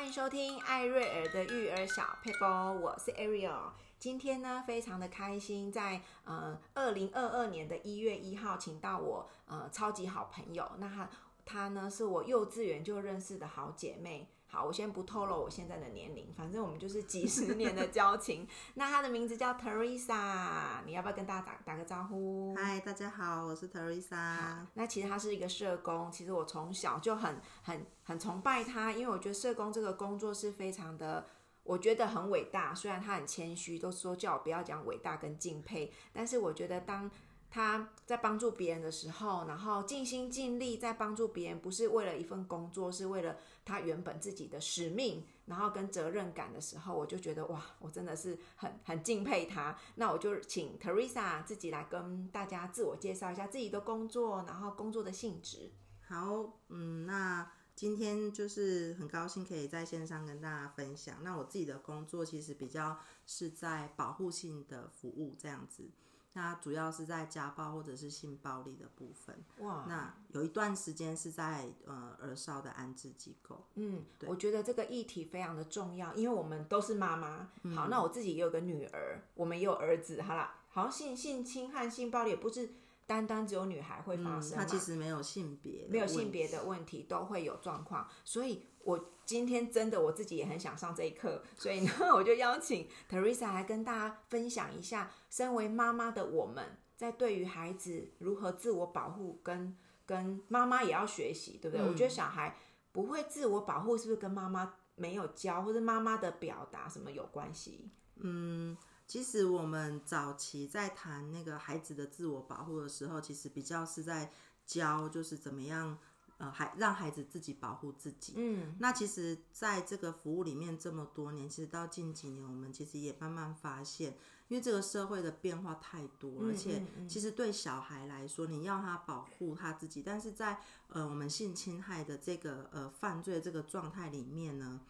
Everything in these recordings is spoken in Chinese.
欢迎收听艾瑞尔的育儿小 paper，，我是 Ariel。今天呢，非常的开心，在呃二零二二年的一月一号，请到我呃超级好朋友，那她她呢是我幼稚园就认识的好姐妹。好，我先不透露我现在的年龄，反正我们就是几十年的交情。那她的名字叫 Teresa，你要不要跟大家打打个招呼？嗨，大家好，我是 Teresa。那其实她是一个社工，其实我从小就很很很崇拜她，因为我觉得社工这个工作是非常的，我觉得很伟大。虽然他很谦虚，都说叫我不要讲伟大跟敬佩，但是我觉得当。他在帮助别人的时候，然后尽心尽力在帮助别人，不是为了一份工作，是为了他原本自己的使命，然后跟责任感的时候，我就觉得哇，我真的是很 很敬佩他。那我就请 Teresa 自己来跟大家自我介绍一下自己的工作，然后工作的性质。好，嗯，那今天就是很高兴可以在线上跟大家分享。那我自己的工作其实比较是在保护性的服务这样子。那主要是在家暴或者是性暴力的部分。哇，那有一段时间是在呃儿少的安置机构。嗯，对，我觉得这个议题非常的重要，因为我们都是妈妈。嗯、好，那我自己也有个女儿，我们也有儿子。好啦，好像性性侵和性暴力也不是。单单只有女孩会发生，它、嗯、其实没有性别，没有性别的问题都会有状况。所以，我今天真的我自己也很想上这一课，所以呢，我就邀请 Teresa 来跟大家分享一下，身为妈妈的我们在对于孩子如何自我保护，跟跟妈妈也要学习，对不对？嗯、我觉得小孩不会自我保护，是不是跟妈妈没有教，或者妈妈的表达什么有关系？嗯。其实我们早期在谈那个孩子的自我保护的时候，其实比较是在教，就是怎么样，呃，孩让孩子自己保护自己。嗯，那其实在这个服务里面这么多年，其实到近几年，我们其实也慢慢发现，因为这个社会的变化太多，而且其实对小孩来说，你要他保护他自己，但是在呃我们性侵害的这个呃犯罪这个状态里面呢。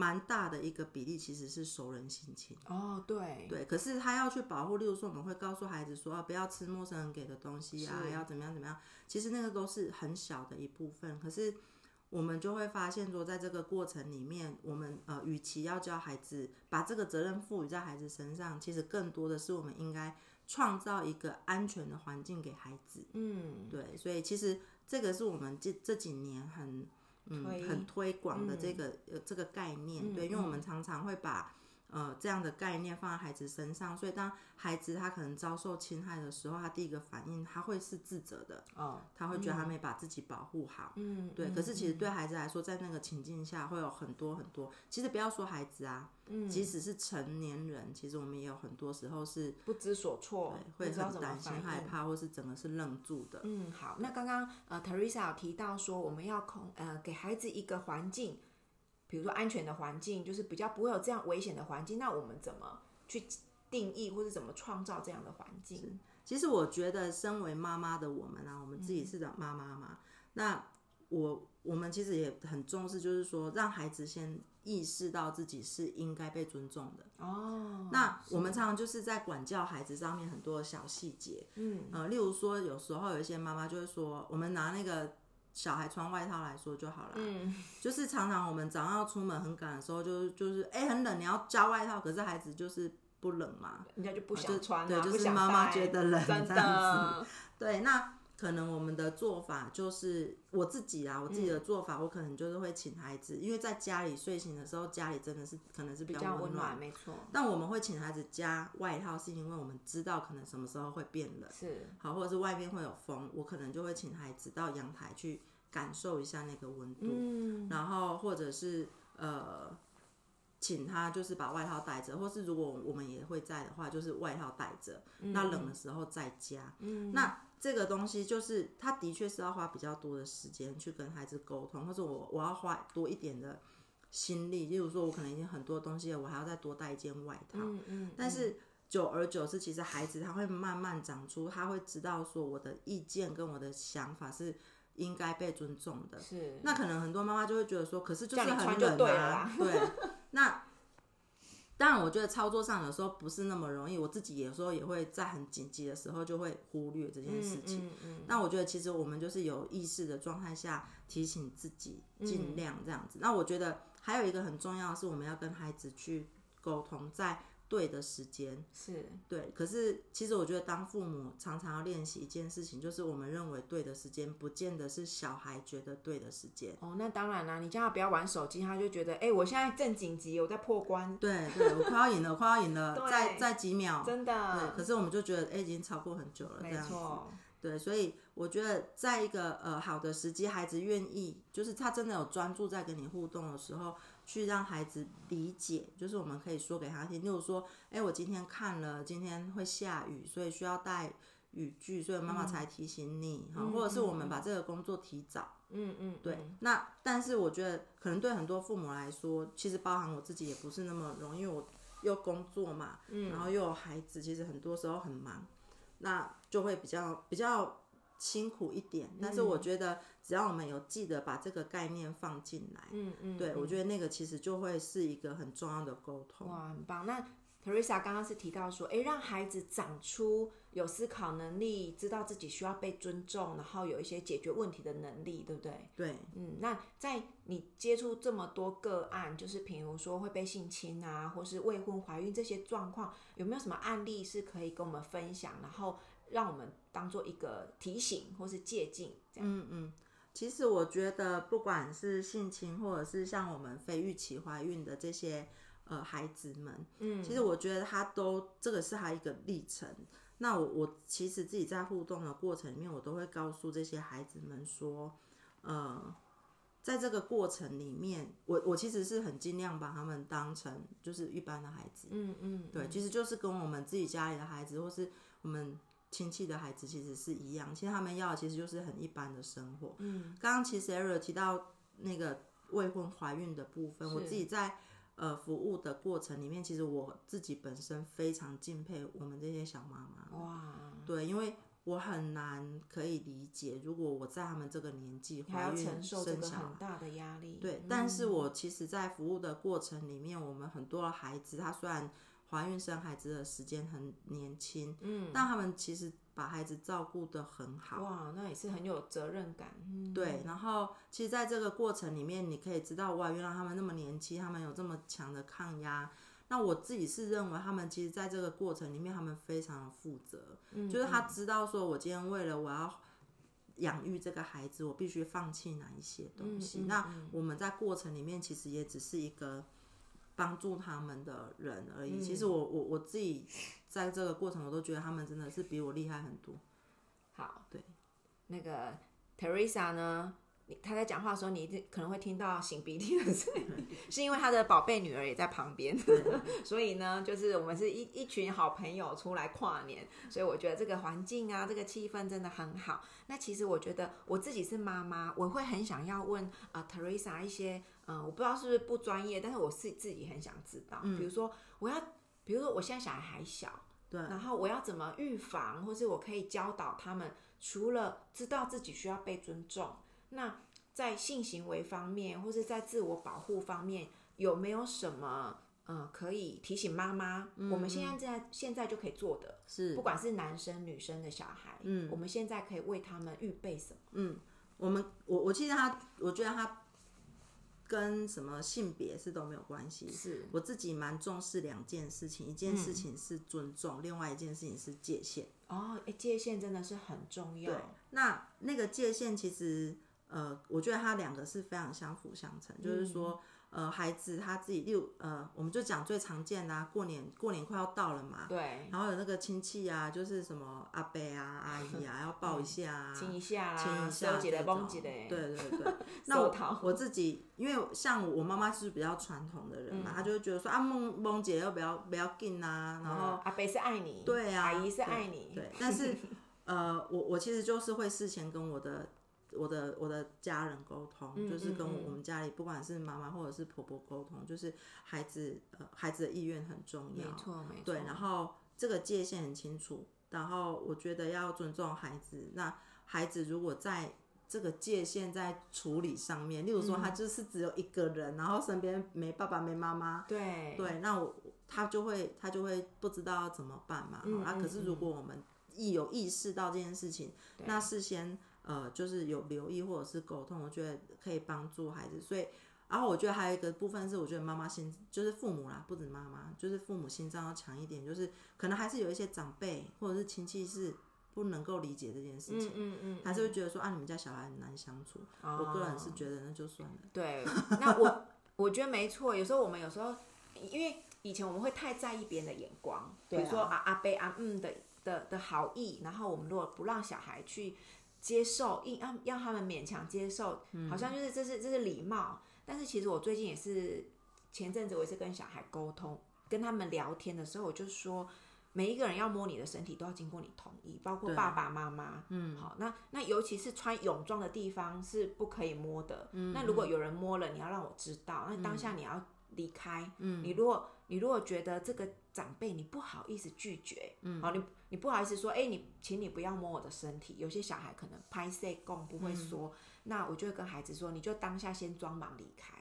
蛮大的一个比例其实是熟人性侵哦，对对，可是他要去保护，例如说我们会告诉孩子说，不要吃陌生人给的东西啊，要怎么样怎么样，其实那个都是很小的一部分。可是我们就会发现说，在这个过程里面，我们呃，与其要教孩子把这个责任赋予在孩子身上，其实更多的是我们应该创造一个安全的环境给孩子。嗯，对，所以其实这个是我们这这几年很。嗯，很推广的这个、嗯、呃这个概念，对，因为我们常常会把。呃，这样的概念放在孩子身上，所以当孩子他可能遭受侵害的时候，他第一个反应他会是自责的，哦，他会觉得他没把自己保护好，嗯，对。可是其实对孩子来说，在那个情境下会有很多很多，其实不要说孩子啊，嗯，即使是成年人，其实我们也有很多时候是不知所措，会很担心害怕，或是整个是愣住的。嗯，好，那刚刚呃，Teresa 有提到说，我们要控呃给孩子一个环境。比如说安全的环境，就是比较不会有这样危险的环境。那我们怎么去定义，或者怎么创造这样的环境？其实我觉得，身为妈妈的我们啊，我们自己是的妈妈嘛。嗯、那我我们其实也很重视，就是说让孩子先意识到自己是应该被尊重的。哦。那我们常常就是在管教孩子上面很多的小细节。嗯。呃，例如说，有时候有一些妈妈就会说，我们拿那个。小孩穿外套来说就好了，嗯，就是常常我们早上要出门很赶的时候，就是就是哎、欸、很冷，你要加外套，可是孩子就是不冷嘛，人家就不想穿，啊，对，就是妈妈觉得冷这样子，对，那。可能我们的做法就是我自己啊，我自己的做法，我可能就是会请孩子，嗯、因为在家里睡醒的时候，家里真的是可能是比较温暖，暖，没错。但我们会请孩子加外套，是因为我们知道可能什么时候会变冷，是。好，或者是外面会有风，我可能就会请孩子到阳台去感受一下那个温度，嗯，然后或者是呃，请他就是把外套带着，或是如果我们也会在的话，就是外套带着，嗯、那冷的时候再加，嗯，那。这个东西就是，他的确是要花比较多的时间去跟孩子沟通，或者我我要花多一点的心力。例如说，我可能已经很多东西了，我还要再多带一件外套。嗯嗯。但是久而久之，其实孩子他会慢慢长出，他会知道说我的意见跟我的想法是应该被尊重的。是。那可能很多妈妈就会觉得说，可是就是很冷啊。对。对。那。当然，我觉得操作上有时候不是那么容易，我自己有时候也会在很紧急的时候就会忽略这件事情。嗯嗯。那、嗯、我觉得其实我们就是有意识的状态下提醒自己，尽量这样子。嗯、那我觉得还有一个很重要的是，我们要跟孩子去沟通，在。对的时间是对，可是其实我觉得当父母常常要练习一件事情，就是我们认为对的时间，不见得是小孩觉得对的时间。哦，那当然啦，你叫他不要玩手机，他就觉得，哎，我现在正紧急，我在破关。对对，我快要赢了，快要赢了，再再几秒，真的。对，可是我们就觉得，哎，已经超过很久了，这样子。对，所以我觉得在一个呃好的时机，孩子愿意，就是他真的有专注在跟你互动的时候。去让孩子理解，就是我们可以说给他听，例如说，哎，我今天看了，今天会下雨，所以需要带雨具，所以妈妈才提醒你，哈、嗯，或者是我们把这个工作提早，嗯嗯，对。那但是我觉得，可能对很多父母来说，其实包含我自己也不是那么容易，因为我又工作嘛，嗯，然后又有孩子，其实很多时候很忙，那就会比较比较辛苦一点。但是我觉得。只要我们有记得把这个概念放进来，嗯嗯，对，我觉得那个其实就会是一个很重要的沟通。哇，很棒。那 Teresa 刚刚是提到说，哎，让孩子长出有思考能力，知道自己需要被尊重，然后有一些解决问题的能力，对不对？对，嗯。那在你接触这么多个案，就是比如说会被性侵啊，或是未婚怀孕这些状况，有没有什么案例是可以跟我们分享，然后让我们当做一个提醒或是借鉴？这样，嗯嗯。其实我觉得，不管是性侵，或者是像我们非预期怀孕的这些呃孩子们，嗯，其实我觉得他都这个是他一个历程。那我我其实自己在互动的过程里面，我都会告诉这些孩子们说，呃，在这个过程里面，我我其实是很尽量把他们当成就是一般的孩子，嗯嗯，对，其实就是跟我们自己家里的孩子，或是我们。亲戚的孩子其实是一样，其实他们要的其实就是很一般的生活。嗯，刚刚其实 Ariel 提到那个未婚怀孕的部分，我自己在呃服务的过程里面，其实我自己本身非常敬佩我们这些小妈妈。哇，对，因为我很难可以理解，如果我在他们这个年纪怀孕生小孩，这个很大的压力。对，嗯，但是我其实，在服务的过程里面，我们很多的孩子，他虽然。怀孕生孩子的时间很年轻，嗯，但他们其实把孩子照顾得很好，哇，那也是很有责任感，嗯，对。然后，其实在这个过程里面，你可以知道，哇，原来他们那么年轻，他们有这么强的抗压。那我自己是认为，他们其实在这个过程里面，他们非常的负责，嗯，就是他知道说，我今天为了我要养育这个孩子，我必须放弃哪一些东西。嗯，那我们在过程里面，其实也只是一个。帮助他们的人而已。嗯、其实我我我自己在这个过程，我都觉得他们真的是比我厉害很多。好，对，那个 Teresa 呢，他在讲话的时候，你可能会听到擤鼻涕的声音，是因为他的宝贝女儿也在旁边。所以呢，就是我们是一一群好朋友出来跨年，所以我觉得这个环境啊，这个气氛真的很好。那其实我觉得我自己是妈妈，我会很想要问啊、呃、Teresa 一些。嗯，我不知道是不是不专业，但是我是自己很想知道。嗯，比如说我要，比如说我现在小孩还小，对，然后我要怎么预防，或是我可以教导他们，除了知道自己需要被尊重，那在性行为方面，或是在自我保护方面，有没有什么嗯可以提醒妈妈？嗯，我们现在在现在就可以做的，是不管是男生女生的小孩，嗯，我们现在可以为他们预备什么？嗯，我们我我记得他，我觉得他。跟什么性别是都没有关系，是我自己蛮重视两件事情，一件事情是尊重，嗯、另外一件事情是界限。哦，哎，界限真的是很重要。对，那那个界限其实，呃，我觉得它两个是非常相辅相成，嗯、就是说。呃，孩子他自己六呃，我们就讲最常见啦啊，过年过年快要到了嘛，对，然后有那个亲戚啊，就是什么阿伯啊、阿姨啊，要抱一下啊，亲一下，亲一下，对对对。那我我自己，因为像我妈妈是比较传统的人嘛，她就会觉得说啊，梦梦姐要不要不要紧呐，然后阿伯是爱你，对啊，阿姨是爱你，对，但是 呃，我我其实就是会事前跟我的。我的我的家人沟通，嗯、就是跟我们家里不管是妈妈或者是婆婆沟通，就是孩子呃孩子的意愿很重要，没错没错。对，然后这个界限很清楚，然后我觉得要尊重孩子。那孩子如果在这个界限在处理上面。例如说，他就是只有一个人，嗯、然后身边没爸爸没妈妈，对对，那我他就会他就会不知道要怎么办嘛。嗯、啊，可是如果我们一有意识到这件事情，嗯、那事先呃就是有留意或者是沟通，我觉得可以帮助孩子。所以。然后我觉得还有一个部分是，我觉得妈妈心就是父母啦，不止妈妈，就是父母心脏要强一点，就是可能还是有一些长辈或者是亲戚是不能够理解这件事情，嗯嗯，嗯，还是会觉得说啊，你们家小孩很难相处。哦、我个人是觉得那就算了。对，那我我觉得没错。有时候我们有时候因为以前我们会太在意别人的眼光，比如说啊阿伯阿嗯的的的好意，然后我们如果不让小孩去接受，硬要要他们勉强接受，好像就是这是这是礼貌。但是其实我最近也是前阵子我也是跟小孩沟通，跟他们聊天的时候，我就说每一个人要摸你的身体都要经过你同意，包括爸爸妈妈。嗯，好，那那尤其是穿泳装的地方是不可以摸的。嗯，那如果有人摸了，你要让我知道，那当下你要离开。嗯，你如果你如果觉得这个长辈你不好意思拒绝，嗯，好，你你不好意思说，哎、欸，你请你不要摸我的身体。有些小孩可能拍谢讲不会说。嗯那我就会跟孩子说，你就当下先装忙离开。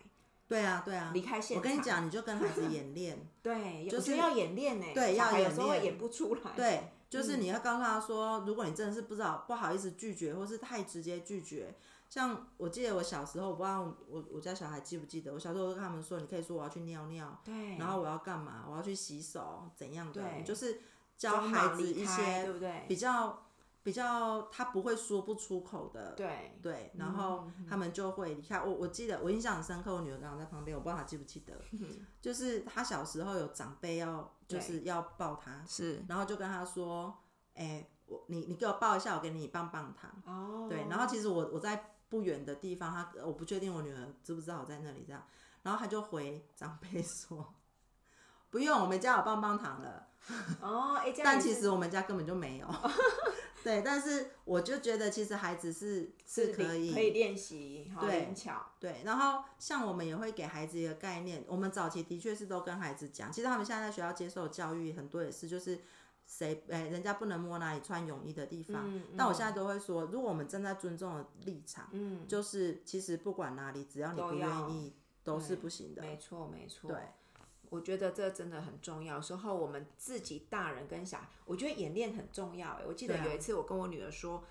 对啊，对啊，离开现场。我跟你讲，你就跟孩子演练。对，就是要演练呢。对，要演练。有时候演不出来。对，就是你要告诉他说，如果你真的是不知道、不好意思拒绝，或是太直接拒绝，像我记得我小时候，我不知道我我家小孩记不记得，我小时候会跟他们说，你可以说我要去尿尿，对，然后我要干嘛，我要去洗手，怎样的，就是教孩子一些，对不对？比较。比较他不会说不出口的，对对，然后他们就会离开。我我记得我印象很深刻，我女儿刚刚在旁边，我不知道她记不记得，就是她小时候有长辈要就是要抱她，是，然后就跟她说，哎，我你你给我抱一下，我给你棒棒糖。哦，对，然后其实我我在不远的地方，他我不确定我女儿知不知道我在那里这样，然后他就回长辈说，不用，我们家有棒棒糖了。哦，但其实我们家根本就没有。对，但是我就觉得其实孩子是是可以可以练习，好灵巧。对，然后像我们也会给孩子一个概念，我们早期的确是都跟孩子讲，其实他们现在在学校接受教育很多也是，就是谁哎，人家不能摸哪里穿泳衣的地方。嗯嗯、但我现在都会说，如果我们站在尊重的立场，嗯，就是其实不管哪里，只要你不愿意，都，都是不行的。没错，没错。对。我觉得这真的很重要。有时候我们自己大人跟小孩，我觉得演练很重要。哎，我记得有一次我跟我女儿说，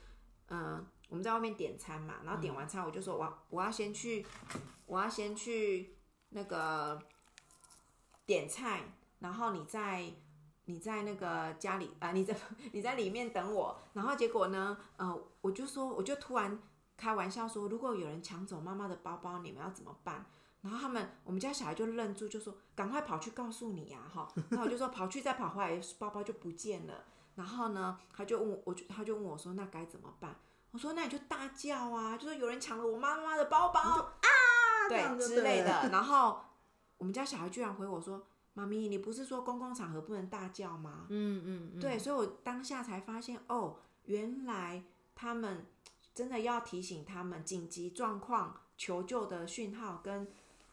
嗯、呃，我们在外面点餐嘛，然后点完餐我就说，我我要先去，我要先去那个点菜，然后你在你在那个家里啊、呃，你在你在里面等我。然后结果呢，呃，我就说，我就突然开玩笑说，如果有人抢走妈妈的包包，你们要怎么办？然后他们，我们家小孩就愣住，就说：“赶快跑去告诉你呀！”哈，然后我就说：“跑去再跑回来，包包就不见了。”然后呢，他就问我，我就他就问我说：“那该怎么办？”我说：“那你就大叫啊，就说有人抢了我妈妈的包包啊，对之类的。”然后我们家小孩居然回我说：“妈咪，你不是说公共场合不能大叫吗？”嗯嗯嗯，对，所以我当下才发现，哦，原来他们真的要提醒他们紧急状况求救的讯号跟。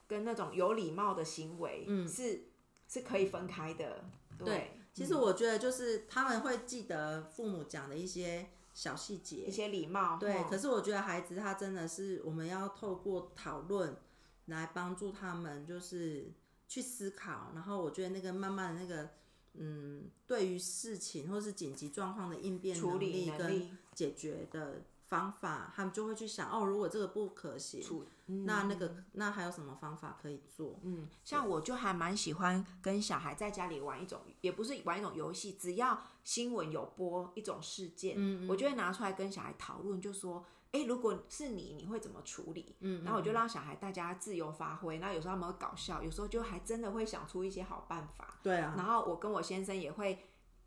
跟那种有礼貌的行为，嗯，是是可以分开的。对，对，其实我觉得就是他们会记得父母讲的一些小细节，一些礼貌。对，可是我觉得孩子他真的是我们要透过讨论来帮助他们，就是去思考。然后我觉得那个慢慢的那个，嗯，对于事情或是紧急状况的应变能力跟解决的方法，他们就会去想哦，如果这个不可行。嗯、那那个那还有什么方法可以做？嗯，像我就还蛮喜欢跟小孩在家里玩一种，也不是玩一种游戏，只要新闻有播一种事件，嗯，我就会拿出来跟小孩讨论，就说，哎，如果是你，你会怎么处理？嗯，然后我就让小孩大家自由发挥，那有时候他们会搞笑，有时候就还真的会想出一些好办法。对啊，然后我跟我先生也会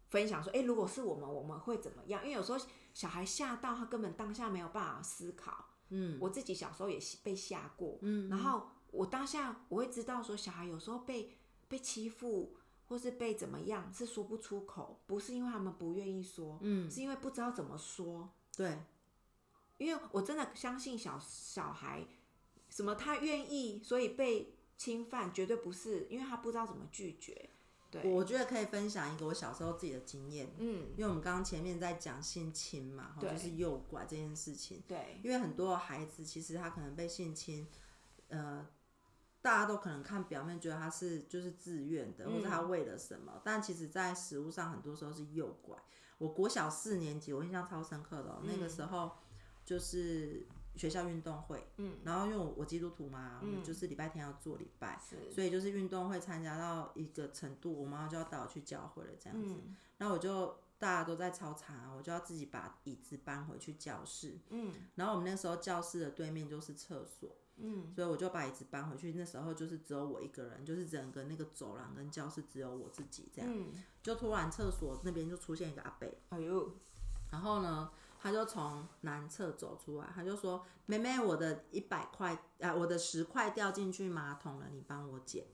分享说，哎，如果是我们，我们会怎么样？因为有时候小孩吓到他根本当下没有办法思考。嗯，我自己小时候也被吓过，嗯，然后我当下我会知道说，小孩有时候被被欺负或是被怎么样，是说不出口，不是因为他们不愿意说，嗯，是因为不知道怎么说，对，因为我真的相信小小孩，什么他愿意，所以被侵犯绝对不是因为他不知道怎么拒绝，对，我觉得可以分享一个我小时候自己的经验。嗯，因为我们刚刚前面在讲性侵嘛，就是诱拐这件事情。对，因为很多孩子其实他可能被性侵，呃，大家都可能看表面觉得他是就是自愿的，或者他为了什么，嗯、但其实在实物上很多时候是诱拐。我国小四年级，我印象超深刻的、喔嗯，那个时候就是。学校运动会，嗯，然后因为我我基督徒嘛，嗯，我们就是礼拜天要做礼拜，是，所以就是运动会参加到一个程度，我妈妈就要带我去教会了，这样子，嗯，然后我就大家都在操场，我就要自己把椅子搬回去教室，嗯，然后我们那时候教室的对面就是厕所，嗯，所以我就把椅子搬回去，那时候就是只有我一个人，就是整个那个走廊跟教室只有我自己这样，嗯，就突然厕所那边就出现一个阿伯，哎呦，然后呢？他就从男厕走出来，他就说：“妹妹，我的一百块啊，我的十块掉进去马桶了，你帮我捡。”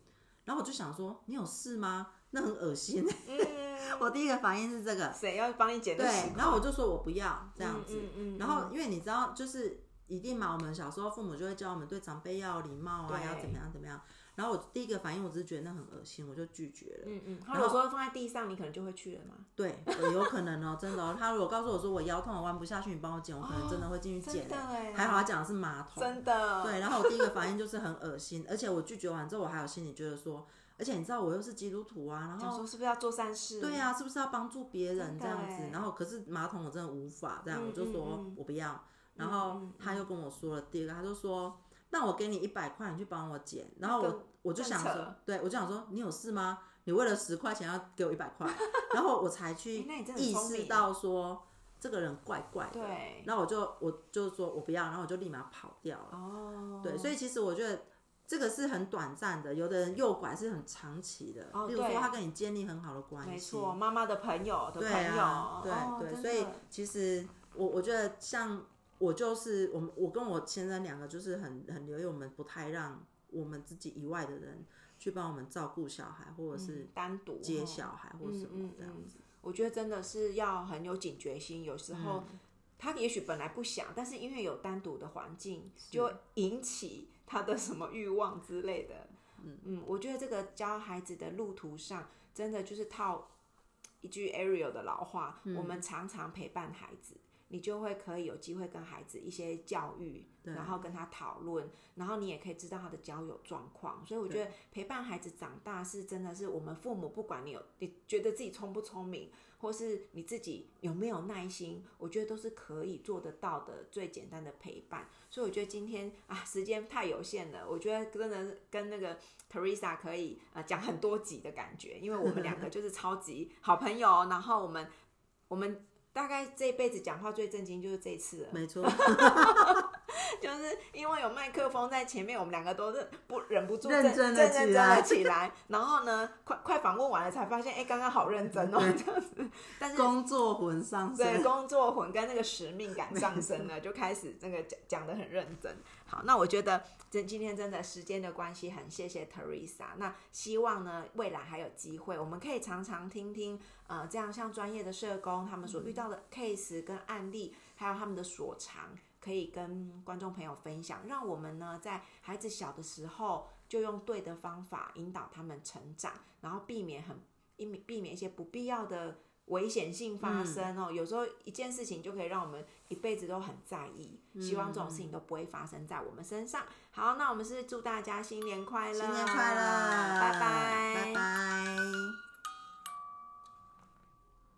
然后我就想说：“你有事吗？那很恶心。嗯 ”我第一个反应是这个，谁要帮你捡？对，然后我就说我不要这样子。嗯嗯嗯、然后因为你知道，就是一定嘛，我们小时候父母就会教我们对长辈要礼貌啊，要怎么样怎么样。然后我第一个反应，我只是觉得那很恶心，我就拒绝了。嗯嗯。他如果说放在地上，你可能就会去了嘛？对，有可能哦，真的哦。他如果告诉我说我腰痛，我弯不下去，你帮我捡，我可能真的会进去捡。还好他讲的是马桶。真的。对，然后我第一个反应就是很恶心，而且我拒绝完之后，我还有心里觉得说，而且你知道我又是基督徒啊，然后说是不是要做善事？对呀、啊，是不是要帮助别人这样子？然后可是马桶我真的无法这样，我就说我不要。然后他又跟我说了第二个，他就说。那我给你一百块，你去帮我捡。然后我我就想说，对我就想说，你有事吗？你为了十块钱要给我一百块，然后我才去意识到说这个人怪怪的。对。然后我就我就说我不要，然后我就立马跑掉了。哦。对，所以其实我觉得这个是很短暂的，有的人诱拐是很长期的。哦。例如说他跟你建立很好的关系。没错，妈妈的朋友的朋友。对啊。对对，所以其实我我觉得像。我就是我们，我跟我先生两个就是很很留意，我们不太让我们自己以外的人去帮我们照顾小孩，或者是单独接小孩或什么这样子。我觉得真的是要很有警觉心。有时候他也许本来不想，但是因为有单独的环境，就引起他的什么欲望之类的。嗯嗯，我觉得这个教孩子的路途上，真的就是套一句 Ariel 的老话，我们常常陪伴孩子。你就会可以有机会跟孩子一些教育，然后跟他讨论，然后你也可以知道他的交友状况。所以我觉得陪伴孩子长大是真的是我们父母，不管你有你觉得自己聪不聪明，或是你自己有没有耐心，我觉得都是可以做得到的最简单的陪伴。所以我觉得今天啊，时间太有限了，我觉得真的跟那个 Teresa 可以呃讲很多集的感觉，因为我们两个就是超级好朋友，然后我们我们。大概这辈子讲话最震惊就是这一次了，没错，就是因为有麦克风在前面，我们两个都是不忍不住认真的起来，起来然后呢，快快访问完了才发现，哎、欸，刚刚好认真哦，这样子。但是工作魂上升，对，工作魂跟那个使命感上升了，就开始这个讲讲的很认真。好，那我觉得今今天真的时间的关系，很谢谢 Teresa。那希望呢，未来还有机会，我们可以常常听听。呃，这样像专业的社工，他们所遇到的 case 跟案例，还有他们的所长，可以跟观众朋友分享，让我们呢在孩子小的时候就用对的方法引导他们成长，然后避免很避免避免一些不必要的危险性发生哦。有时候一件事情就可以让我们一辈子都很在意，希望这种事情都不会发生在我们身上。好，那我们是祝大家新年快乐，新年快乐，拜拜，拜拜。